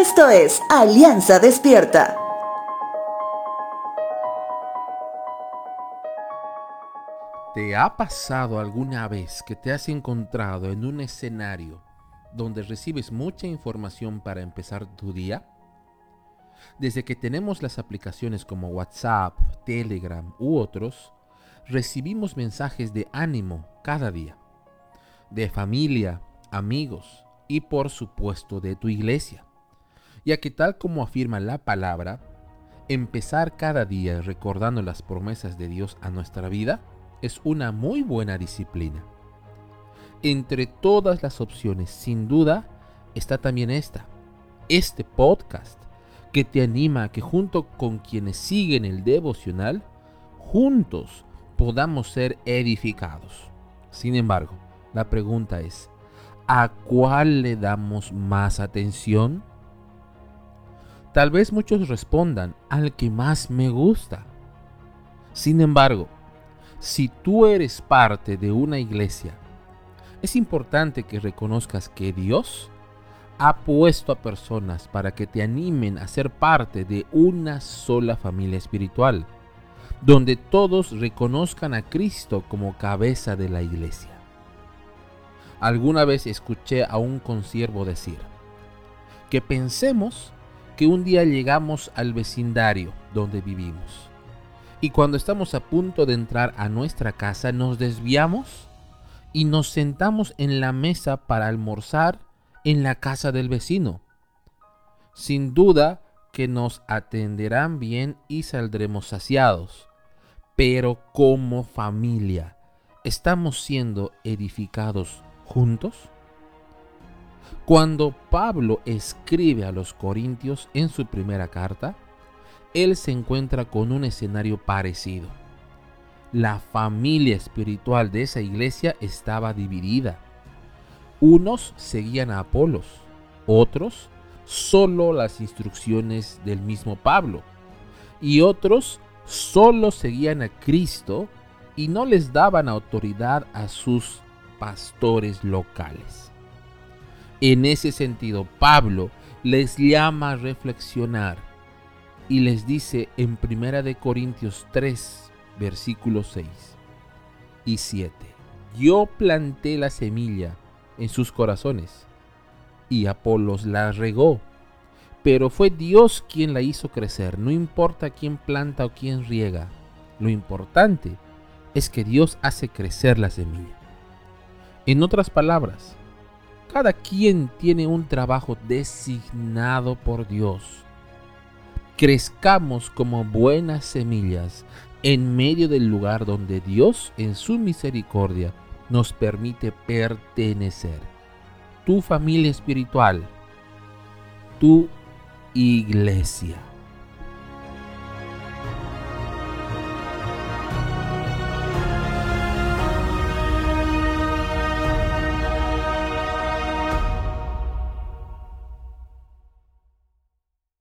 Esto es Alianza Despierta. ¿Te ha pasado alguna vez que te has encontrado en un escenario donde recibes mucha información para empezar tu día? Desde que tenemos las aplicaciones como WhatsApp, Telegram u otros, recibimos mensajes de ánimo cada día, de familia, amigos y por supuesto de tu iglesia, ya que tal como afirma la palabra, empezar cada día recordando las promesas de Dios a nuestra vida es una muy buena disciplina. Entre todas las opciones, sin duda, está también esta, este podcast, que te anima a que junto con quienes siguen el devocional, juntos podamos ser edificados. Sin embargo, la pregunta es, ¿a cuál le damos más atención? Tal vez muchos respondan al que más me gusta. Sin embargo, si tú eres parte de una iglesia, es importante que reconozcas que Dios ha puesto a personas para que te animen a ser parte de una sola familia espiritual donde todos reconozcan a Cristo como cabeza de la iglesia. Alguna vez escuché a un consiervo decir que pensemos que un día llegamos al vecindario donde vivimos y cuando estamos a punto de entrar a nuestra casa nos desviamos y nos sentamos en la mesa para almorzar en la casa del vecino. Sin duda que nos atenderán bien y saldremos saciados pero como familia, ¿estamos siendo edificados juntos? Cuando Pablo escribe a los Corintios en su primera carta, él se encuentra con un escenario parecido. La familia espiritual de esa iglesia estaba dividida. Unos seguían a Apolos, otros solo las instrucciones del mismo Pablo, y otros solo seguían a Cristo y no les daban autoridad a sus pastores locales. En ese sentido, Pablo les llama a reflexionar y les dice en 1 de Corintios 3, versículos 6 y 7, yo planté la semilla en sus corazones y Apolos la regó pero fue Dios quien la hizo crecer. No importa quién planta o quién riega. Lo importante es que Dios hace crecer la semilla. En otras palabras, cada quien tiene un trabajo designado por Dios. Crezcamos como buenas semillas en medio del lugar donde Dios en su misericordia nos permite pertenecer. Tu familia espiritual, tu iglesia.